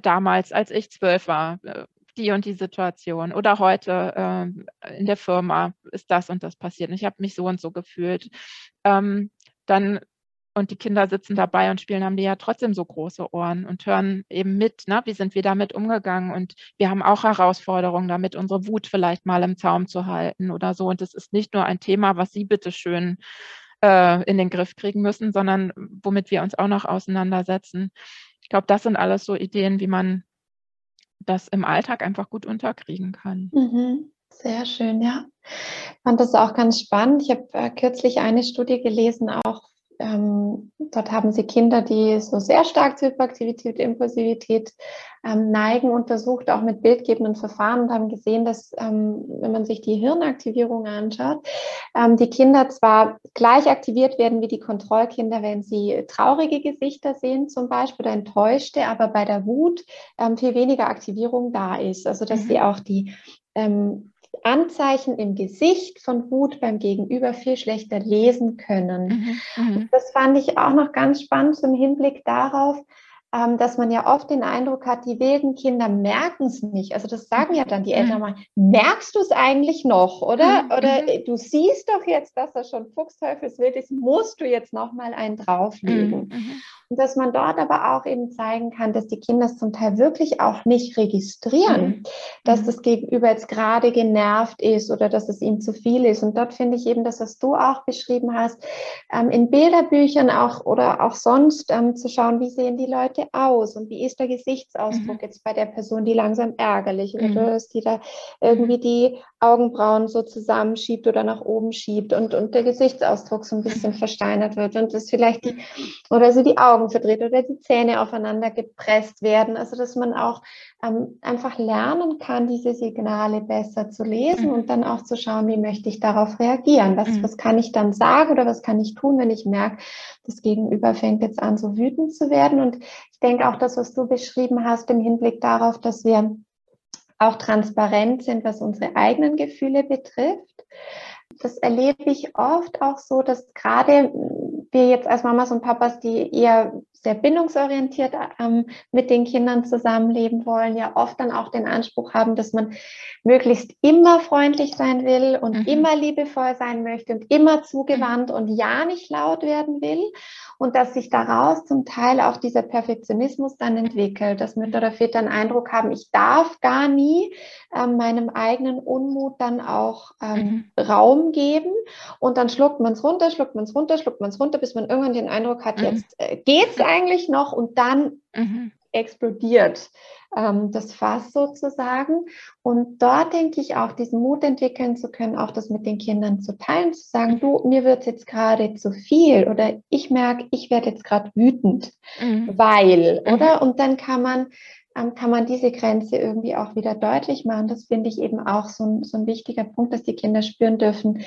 damals, als ich zwölf war, äh, die und die Situation oder heute äh, in der Firma ist das und das passiert und ich habe mich so und so gefühlt, ähm, dann und die Kinder sitzen dabei und spielen, haben die ja trotzdem so große Ohren und hören eben mit, ne? wie sind wir damit umgegangen. Und wir haben auch Herausforderungen damit, unsere Wut vielleicht mal im Zaum zu halten oder so. Und es ist nicht nur ein Thema, was Sie bitte schön äh, in den Griff kriegen müssen, sondern womit wir uns auch noch auseinandersetzen. Ich glaube, das sind alles so Ideen, wie man das im Alltag einfach gut unterkriegen kann. Mhm. Sehr schön, ja. Ich fand das auch ganz spannend. Ich habe äh, kürzlich eine Studie gelesen, auch ähm, dort haben sie Kinder, die so sehr stark zur Hyperaktivität, Impulsivität ähm, neigen, untersucht, auch mit bildgebenden Verfahren und haben gesehen, dass, ähm, wenn man sich die Hirnaktivierung anschaut, ähm, die Kinder zwar gleich aktiviert werden wie die Kontrollkinder, wenn sie traurige Gesichter sehen zum Beispiel oder enttäuschte, aber bei der Wut ähm, viel weniger Aktivierung da ist. Also dass mhm. sie auch die ähm, Anzeichen im Gesicht von Wut beim Gegenüber viel schlechter lesen können. Mhm, mhm. das fand ich auch noch ganz spannend im Hinblick darauf, ähm, dass man ja oft den Eindruck hat, die wilden Kinder merken es nicht. Also das sagen ja dann die Eltern mhm. mal, merkst du es eigentlich noch, oder? Mhm. Oder du siehst doch jetzt, dass er schon fuchsteufelswild ist, musst du jetzt noch mal einen drauflegen. Mhm. Und dass man dort aber auch eben zeigen kann, dass die Kinder es zum Teil wirklich auch nicht registrieren, mhm. dass mhm. das Gegenüber jetzt gerade genervt ist oder dass es ihm zu viel ist. Und dort finde ich eben das, was du auch beschrieben hast, ähm, in Bilderbüchern auch oder auch sonst ähm, zu schauen, wie sehen die Leute aus und wie ist der Gesichtsausdruck mhm. jetzt bei der Person, die langsam ärgerlich mhm. oder ist, die da irgendwie die Augenbrauen so zusammenschiebt oder nach oben schiebt und, und der Gesichtsausdruck so ein bisschen versteinert wird und das vielleicht die, oder so die Augen verdreht oder die Zähne aufeinander gepresst werden. Also, dass man auch ähm, einfach lernen kann, diese Signale besser zu lesen mhm. und dann auch zu schauen, wie möchte ich darauf reagieren? Was, mhm. was kann ich dann sagen oder was kann ich tun, wenn ich merke, das Gegenüber fängt jetzt an, so wütend zu werden? Und ich denke auch das, was du beschrieben hast, im Hinblick darauf, dass wir auch transparent sind, was unsere eigenen Gefühle betrifft. Das erlebe ich oft auch so, dass gerade wir jetzt als Mamas und Papas, die eher sehr bindungsorientiert ähm, mit den Kindern zusammenleben wollen, ja oft dann auch den Anspruch haben, dass man möglichst immer freundlich sein will und mhm. immer liebevoll sein möchte und immer zugewandt mhm. und ja nicht laut werden will und dass sich daraus zum Teil auch dieser Perfektionismus dann entwickelt, dass Mütter oder Väter einen Eindruck haben, ich darf gar nie ähm, meinem eigenen Unmut dann auch ähm, mhm. Raum geben und dann schluckt man es runter, schluckt man es runter, schluckt man es runter, bis man irgendwann den Eindruck hat, mhm. jetzt äh, geht's eigentlich noch und dann mhm. Explodiert ähm, das Fass sozusagen. Und dort denke ich auch, diesen Mut entwickeln zu können, auch das mit den Kindern zu teilen, zu sagen, du, mir wird jetzt gerade zu viel oder ich merke, ich werde jetzt gerade wütend, mhm. weil, mhm. oder? Und dann kann man ähm, kann man diese Grenze irgendwie auch wieder deutlich machen. Das finde ich eben auch so ein, so ein wichtiger Punkt, dass die Kinder spüren dürfen.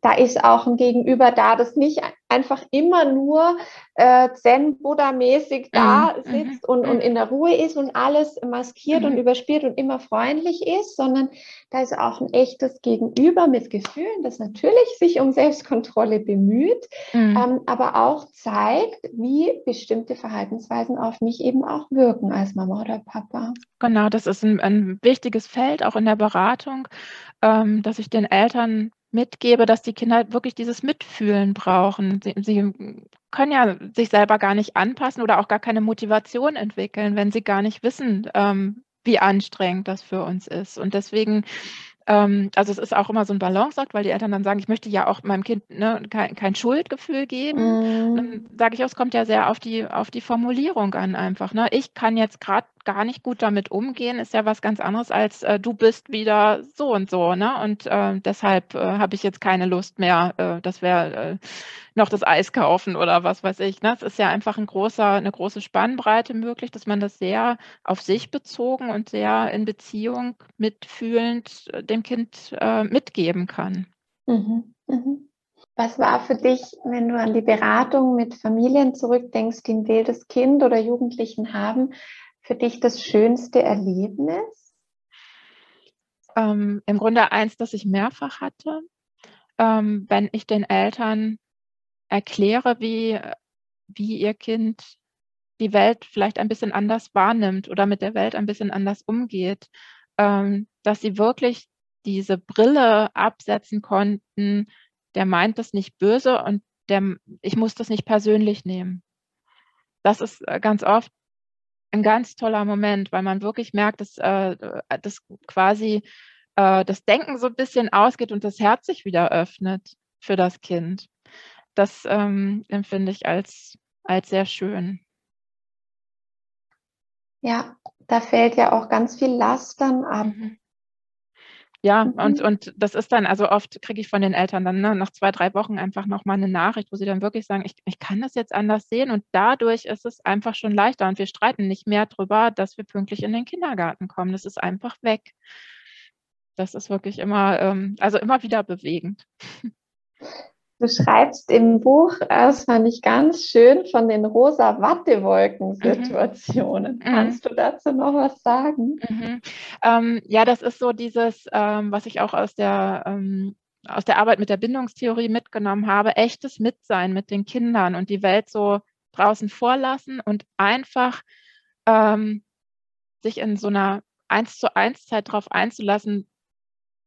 Da ist auch ein Gegenüber da, das nicht einfach immer nur äh, Zen-Buddha-mäßig da mhm. sitzt mhm. und, und in der Ruhe ist und alles maskiert mhm. und überspielt und immer freundlich ist, sondern da ist auch ein echtes Gegenüber mit Gefühlen, das natürlich sich um Selbstkontrolle bemüht, mhm. ähm, aber auch zeigt, wie bestimmte Verhaltensweisen auf mich eben auch wirken als Mama oder Papa. Genau, das ist ein, ein wichtiges Feld, auch in der Beratung, ähm, dass ich den Eltern mitgebe, dass die Kinder wirklich dieses Mitfühlen brauchen. Sie, sie, können ja sich selber gar nicht anpassen oder auch gar keine Motivation entwickeln, wenn sie gar nicht wissen, ähm, wie anstrengend das für uns ist. Und deswegen ähm, also es ist auch immer so ein Balanceakt, weil die Eltern dann sagen, ich möchte ja auch meinem Kind ne, kein, kein, Schuldgefühl geben. Mm. Dann sage ich auch, es kommt ja sehr auf die, auf die Formulierung an einfach. Ne? Ich kann jetzt gerade gar nicht gut damit umgehen, ist ja was ganz anderes als äh, du bist wieder so und so, ne? Und äh, deshalb äh, habe ich jetzt keine Lust mehr, äh, das wäre äh, noch das Eis kaufen oder was weiß ich. Ne? Es ist ja einfach ein großer, eine große Spannbreite möglich, dass man das sehr auf sich bezogen und sehr in Beziehung mitfühlend äh, dem Kind mitgeben kann. Mhm. Mhm. Was war für dich, wenn du an die Beratung mit Familien zurückdenkst, die ein wildes Kind oder Jugendlichen haben, für dich das schönste Erlebnis? Ähm, Im Grunde eins, das ich mehrfach hatte. Ähm, wenn ich den Eltern erkläre, wie, wie ihr Kind die Welt vielleicht ein bisschen anders wahrnimmt oder mit der Welt ein bisschen anders umgeht, ähm, dass sie wirklich diese Brille absetzen konnten, der meint das nicht böse und der, ich muss das nicht persönlich nehmen. Das ist äh, ganz oft ein ganz toller Moment, weil man wirklich merkt, dass, äh, dass quasi äh, das Denken so ein bisschen ausgeht und das Herz sich wieder öffnet für das Kind. Das ähm, empfinde ich als, als sehr schön. Ja, da fällt ja auch ganz viel Last dann ab. Mhm. Ja, mhm. und, und das ist dann, also oft kriege ich von den Eltern dann ne, nach zwei, drei Wochen einfach nochmal eine Nachricht, wo sie dann wirklich sagen, ich, ich kann das jetzt anders sehen und dadurch ist es einfach schon leichter und wir streiten nicht mehr darüber, dass wir pünktlich in den Kindergarten kommen. Das ist einfach weg. Das ist wirklich immer, ähm, also immer wieder bewegend. Du schreibst im Buch, das fand ich ganz schön, von den rosa Wattewolken-Situationen. Mhm. Kannst du dazu noch was sagen? Mhm. Ähm, ja, das ist so dieses, ähm, was ich auch aus der, ähm, aus der Arbeit mit der Bindungstheorie mitgenommen habe, echtes Mitsein mit den Kindern und die Welt so draußen vorlassen und einfach ähm, sich in so einer eins zu eins Zeit darauf einzulassen,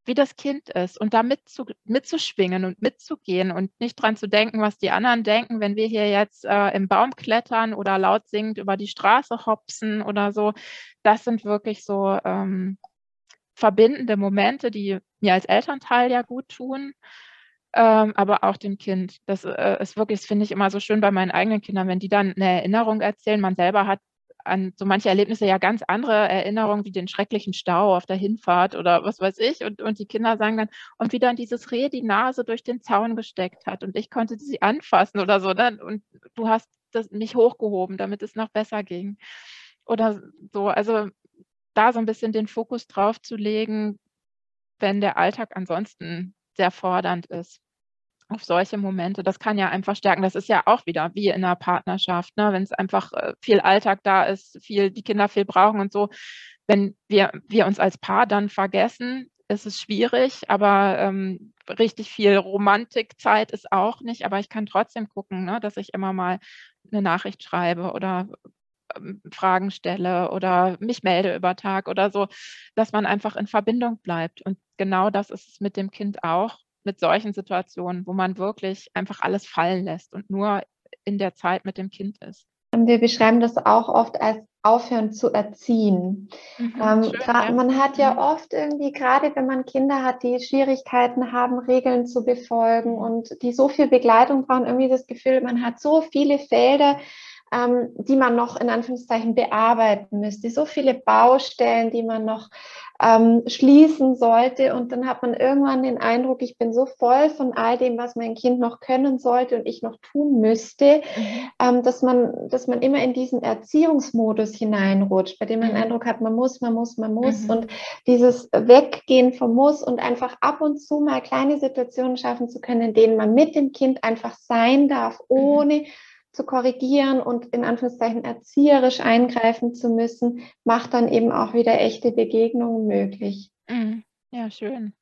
wie das Kind ist und da mitzu, mitzuschwingen und mitzugehen und nicht dran zu denken, was die anderen denken, wenn wir hier jetzt äh, im Baum klettern oder laut singend über die Straße hopsen oder so. Das sind wirklich so ähm, verbindende Momente, die mir als Elternteil ja gut tun. Ähm, aber auch dem Kind. Das äh, ist wirklich, finde ich immer so schön bei meinen eigenen Kindern, wenn die dann eine Erinnerung erzählen. Man selber hat an so manche Erlebnisse ja ganz andere Erinnerungen wie den schrecklichen Stau auf der Hinfahrt oder was weiß ich. Und, und die Kinder sagen dann, und wie dann dieses Reh die Nase durch den Zaun gesteckt hat und ich konnte sie anfassen oder so. Ne? Und du hast das, mich hochgehoben, damit es noch besser ging. Oder so, also da so ein bisschen den Fokus drauf zu legen, wenn der Alltag ansonsten sehr fordernd ist auf solche Momente. Das kann ja einfach stärken. Das ist ja auch wieder wie in einer Partnerschaft, ne? wenn es einfach äh, viel Alltag da ist, viel die Kinder viel brauchen und so. Wenn wir, wir uns als Paar dann vergessen, ist es schwierig, aber ähm, richtig viel Romantikzeit ist auch nicht. Aber ich kann trotzdem gucken, ne, dass ich immer mal eine Nachricht schreibe oder ähm, Fragen stelle oder mich melde über Tag oder so, dass man einfach in Verbindung bleibt. Und genau das ist es mit dem Kind auch mit solchen Situationen, wo man wirklich einfach alles fallen lässt und nur in der Zeit mit dem Kind ist. Wir beschreiben das auch oft als aufhören zu erziehen. Mhm, ähm, schön, ja. Man hat ja mhm. oft irgendwie, gerade wenn man Kinder hat, die Schwierigkeiten haben, Regeln zu befolgen und die so viel Begleitung brauchen, irgendwie das Gefühl, man hat so viele Felder, ähm, die man noch in Anführungszeichen bearbeiten müsste, so viele Baustellen, die man noch ähm, schließen sollte. Und dann hat man irgendwann den Eindruck, ich bin so voll von all dem, was mein Kind noch können sollte und ich noch tun müsste, mhm. ähm, dass, man, dass man immer in diesen Erziehungsmodus hineinrutscht, bei dem man mhm. den Eindruck hat, man muss, man muss, man muss. Mhm. Und dieses Weggehen vom Muss und einfach ab und zu mal kleine Situationen schaffen zu können, in denen man mit dem Kind einfach sein darf, mhm. ohne zu korrigieren und in Anführungszeichen erzieherisch eingreifen zu müssen, macht dann eben auch wieder echte Begegnungen möglich. Mhm. Ja, schön.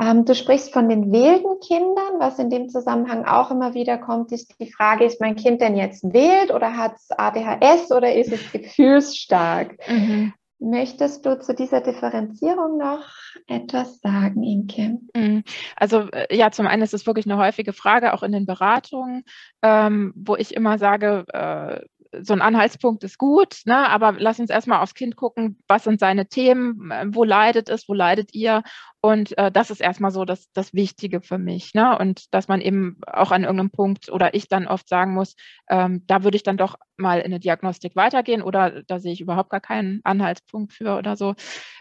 Ähm, du sprichst von den wilden Kindern. Was in dem Zusammenhang auch immer wieder kommt, ist die Frage, ist mein Kind denn jetzt wild oder hat es ADHS oder ist es gefühlsstark? Mhm. Möchtest du zu dieser Differenzierung noch etwas sagen, Inke? Mhm. Also äh, ja, zum einen ist es wirklich eine häufige Frage, auch in den Beratungen, ähm, wo ich immer sage, äh, so ein Anhaltspunkt ist gut, ne? aber lass uns erstmal aufs Kind gucken, was sind seine Themen, äh, wo leidet es, wo leidet ihr und äh, das ist erstmal so das, das Wichtige für mich. Ne? Und dass man eben auch an irgendeinem Punkt oder ich dann oft sagen muss, ähm, da würde ich dann doch mal in eine Diagnostik weitergehen oder da sehe ich überhaupt gar keinen Anhaltspunkt für oder so.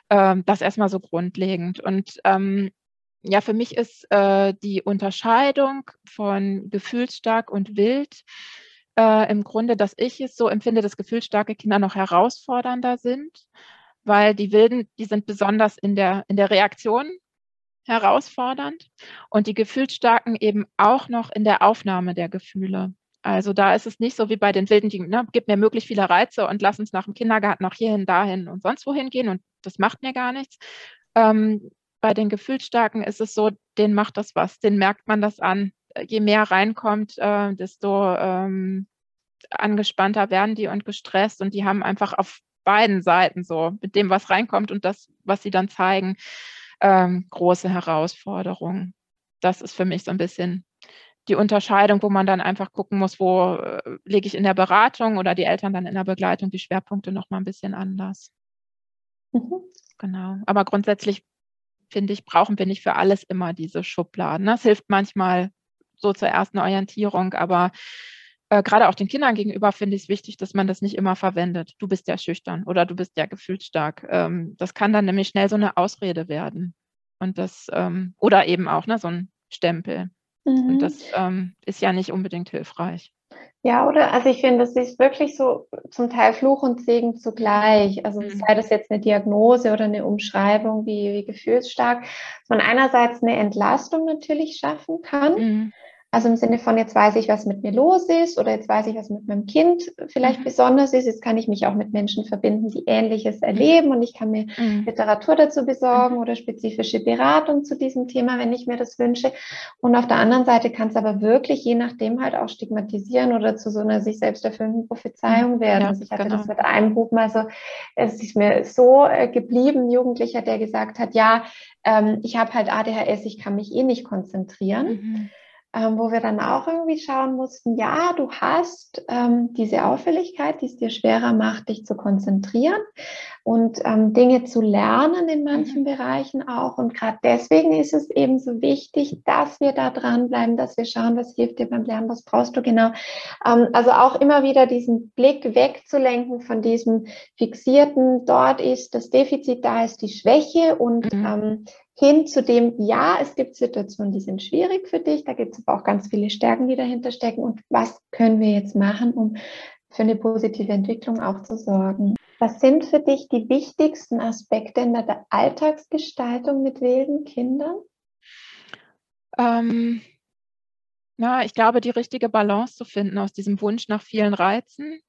Ähm, das erstmal so grundlegend. Und ähm, ja, für mich ist äh, die Unterscheidung von gefühlsstark und wild äh, im Grunde, dass ich es so empfinde, dass gefühlsstarke Kinder noch herausfordernder sind weil die Wilden, die sind besonders in der, in der Reaktion herausfordernd und die Gefühlsstarken eben auch noch in der Aufnahme der Gefühle. Also da ist es nicht so wie bei den Wilden, die ne, gib mir möglichst viele Reize und lass uns nach dem Kindergarten noch hierhin, dahin und sonst wohin gehen und das macht mir gar nichts. Ähm, bei den Gefühlsstarken ist es so, denen macht das was, denen merkt man das an. Je mehr reinkommt, äh, desto ähm, angespannter werden die und gestresst und die haben einfach auf beiden Seiten so, mit dem, was reinkommt und das, was sie dann zeigen, ähm, große Herausforderungen. Das ist für mich so ein bisschen die Unterscheidung, wo man dann einfach gucken muss, wo äh, lege ich in der Beratung oder die Eltern dann in der Begleitung die Schwerpunkte noch mal ein bisschen anders. Mhm. Genau. Aber grundsätzlich finde ich, brauchen wir nicht für alles immer diese Schubladen. Das hilft manchmal so zur ersten Orientierung, aber äh, gerade auch den Kindern gegenüber finde ich es wichtig, dass man das nicht immer verwendet. Du bist ja schüchtern oder du bist ja gefühlsstark. Ähm, das kann dann nämlich schnell so eine Ausrede werden. Und das, ähm, oder eben auch ne, so ein Stempel. Mhm. Und das ähm, ist ja nicht unbedingt hilfreich. Ja, oder? Also ich finde, das ist wirklich so zum Teil Fluch und Segen zugleich. Also mhm. sei das jetzt eine Diagnose oder eine Umschreibung wie, wie gefühlsstark, man einerseits eine Entlastung natürlich schaffen kann. Mhm. Also im Sinne von, jetzt weiß ich, was mit mir los ist oder jetzt weiß ich, was mit meinem Kind vielleicht mhm. besonders ist. Jetzt kann ich mich auch mit Menschen verbinden, die Ähnliches erleben und ich kann mir mhm. Literatur dazu besorgen mhm. oder spezifische Beratung zu diesem Thema, wenn ich mir das wünsche. Und auf der anderen Seite kann es aber wirklich je nachdem halt auch stigmatisieren oder zu so einer sich selbst erfüllenden Prophezeiung mhm. werden. Ja, also ich hatte genau. das mit einem Buch mal so, es ist mir so äh, geblieben, Jugendlicher, der gesagt hat, ja, ähm, ich habe halt ADHS, ich kann mich eh nicht konzentrieren. Mhm ähm, wo wir dann auch irgendwie schauen mussten, ja, du hast ähm, diese Auffälligkeit, die es dir schwerer macht, dich zu konzentrieren und ähm, Dinge zu lernen in manchen mhm. Bereichen auch. Und gerade deswegen ist es eben so wichtig, dass wir da dranbleiben, dass wir schauen, was hilft dir beim Lernen, was brauchst du genau. Ähm, also auch immer wieder diesen Blick wegzulenken von diesem fixierten, dort ist das Defizit, da ist die Schwäche und mhm ähm, hin zu dem, ja, es gibt Situationen, die sind schwierig für dich, da gibt es aber auch ganz viele Stärken, die dahinter stecken. Und was können wir jetzt machen, um für eine positive Entwicklung auch zu sorgen? Was sind für dich die wichtigsten Aspekte in der Alltagsgestaltung mit wilden Kindern? Ähm, na, ich glaube, die richtige Balance zu finden aus diesem Wunsch nach vielen Reizen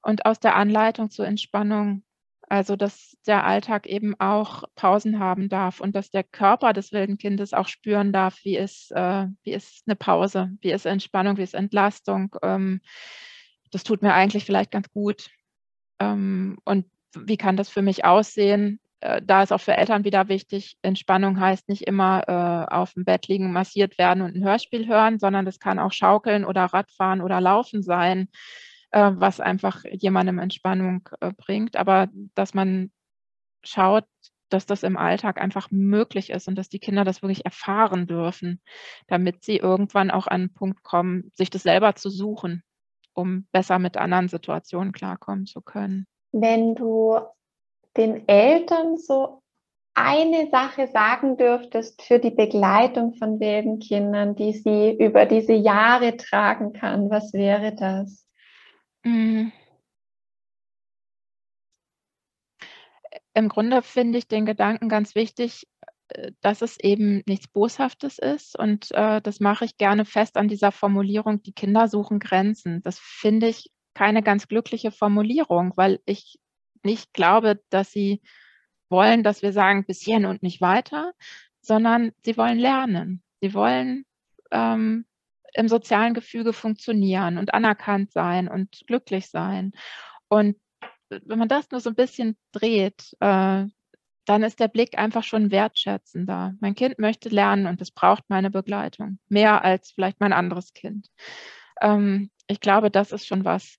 und aus der Anleitung zur Entspannung also, dass der Alltag eben auch Pausen haben darf und dass der Körper des wilden Kindes auch spüren darf, wie ist, äh, wie ist eine Pause, wie ist Entspannung, wie ist Entlastung. Ähm, das tut mir eigentlich vielleicht ganz gut. Ähm, und wie kann das für mich aussehen? Äh, da ist auch für Eltern wieder wichtig, Entspannung heißt nicht immer äh, auf dem Bett liegen, massiert werden und ein Hörspiel hören, sondern das kann auch Schaukeln oder Radfahren oder Laufen sein äh, was einfach jemandem Entspannung äh, bringt. Aber dass man schaut, dass das im Alltag einfach möglich ist und dass die Kinder das wirklich erfahren dürfen, damit sie irgendwann auch an einen Punkt kommen, sich das selber zu suchen, um besser mit anderen Situationen klarkommen zu können. Wenn du den Eltern so eine Sache sagen dürftest für die Begleitung von wilden Kindern, die sie über diese Jahre tragen kann, was wäre das? Mhm. Im Grunde finde ich den Gedanken ganz wichtig, äh, dass es eben nichts Boshaftes ist und, äh, das mache ich gerne fest an dieser Formulierung: „Die Kinder suchen Grenzen.“ Das finde ich keine ganz glückliche Formulierung, weil ich nicht glaube, dass sie wollen, dass wir sagen: „Bis hierhin und nicht weiter“, sondern sie wollen lernen. Sie wollen, ähm im sozialen Gefüge funktionieren und anerkannt sein und glücklich sein. Und wenn man das nur so ein bisschen dreht, äh, dann ist der Blick einfach schon wertschätzender. Mein Kind möchte lernen und es braucht meine Begleitung, mehr als vielleicht mein anderes Kind. Ähm, ich glaube, das ist schon was,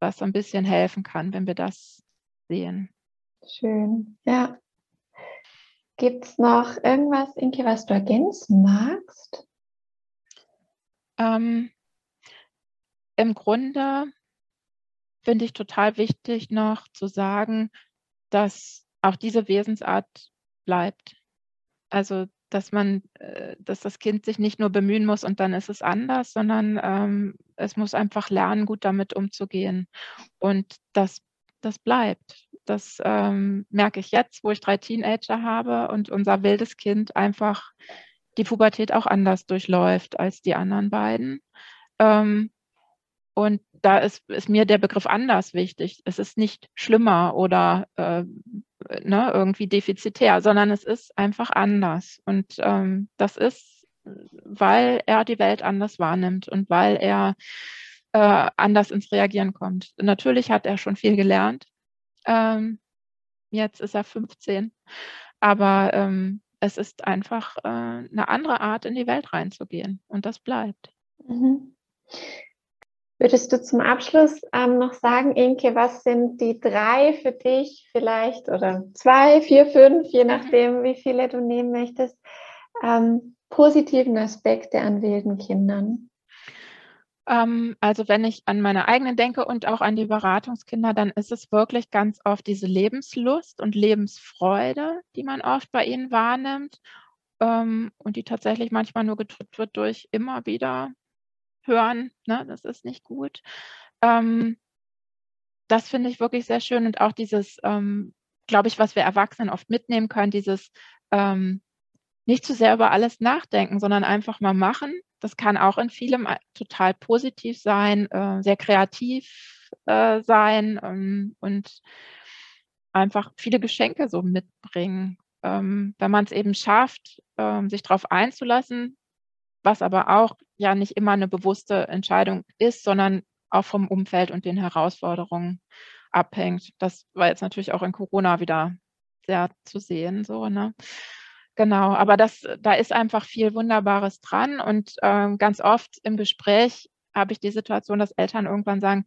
was so ein bisschen helfen kann, wenn wir das sehen. Schön, ja. Gibt es noch irgendwas, Inke, was du ergänzen magst? Ähm, Im Grunde finde ich total wichtig noch zu sagen, dass auch diese Wesensart bleibt. Also, dass man, äh, dass das Kind sich nicht nur bemühen muss und dann ist es anders, sondern ähm, es muss einfach lernen, gut damit umzugehen. Und das, das bleibt. Das ähm, merke ich jetzt, wo ich drei Teenager habe und unser wildes Kind einfach die Pubertät auch anders durchläuft als die anderen beiden. Ähm, und da ist, ist, mir der Begriff anders wichtig. Es ist nicht schlimmer oder äh, ne, irgendwie defizitär, sondern es ist einfach anders. Und ähm, das ist, weil er die Welt anders wahrnimmt und weil er äh, anders ins Reagieren kommt. Natürlich hat er schon viel gelernt. Ähm, jetzt ist er 15. Aber ähm, es ist einfach äh, eine andere Art, in die Welt reinzugehen. Und das bleibt. Mhm. Würdest du zum Abschluss ähm, noch sagen, Inke, was sind die drei für dich vielleicht oder zwei, vier, fünf, je mhm. nachdem, wie viele du nehmen möchtest, ähm, positiven Aspekte an wilden Kindern? Ähm, also wenn ich an meine eigenen denke und auch an die Beratungskinder, dann ist es wirklich ganz oft diese Lebenslust und Lebensfreude, die man oft bei ihnen wahrnimmt ähm, und die tatsächlich manchmal nur gedrückt wird durch immer wieder hören, ne, das ist nicht gut. Ähm, das finde ich wirklich sehr schön und auch dieses, glaube ich, was wir Erwachsenen oft mitnehmen können, dieses ähm, nicht zu sehr über alles nachdenken, sondern einfach mal machen. Das kann auch in vielem äh, total positiv sein, äh, sehr kreativ äh, sein ähm, und einfach viele Geschenke so mitbringen. Ähm, wenn man es eben schafft, ähm, sich darauf einzulassen, was aber auch ja nicht immer eine bewusste Entscheidung ist, sondern auch vom Umfeld und den Herausforderungen abhängt. Das war jetzt natürlich auch in Corona wieder sehr zu sehen, so, ne? Genau, aber das, da ist einfach viel Wunderbares dran und äh, ganz oft im Gespräch habe ich die Situation, dass Eltern irgendwann sagen,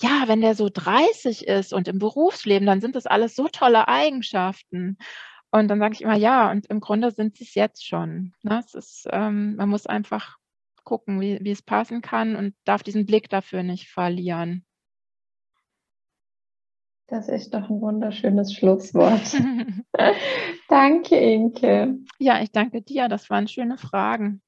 ja, wenn der so 30 ist und im Berufsleben, dann sind das alles so tolle Eigenschaften. Und dann sage ich immer, ja, und im Grunde sind sie es jetzt schon. Ne? Es ist, ähm, man muss einfach gucken, wie, wie es passen kann und darf diesen Blick dafür nicht verlieren. Das ist doch ein wunderschönes Schlusswort. danke, Inke. Ja, ich danke dir. Das waren schöne Fragen.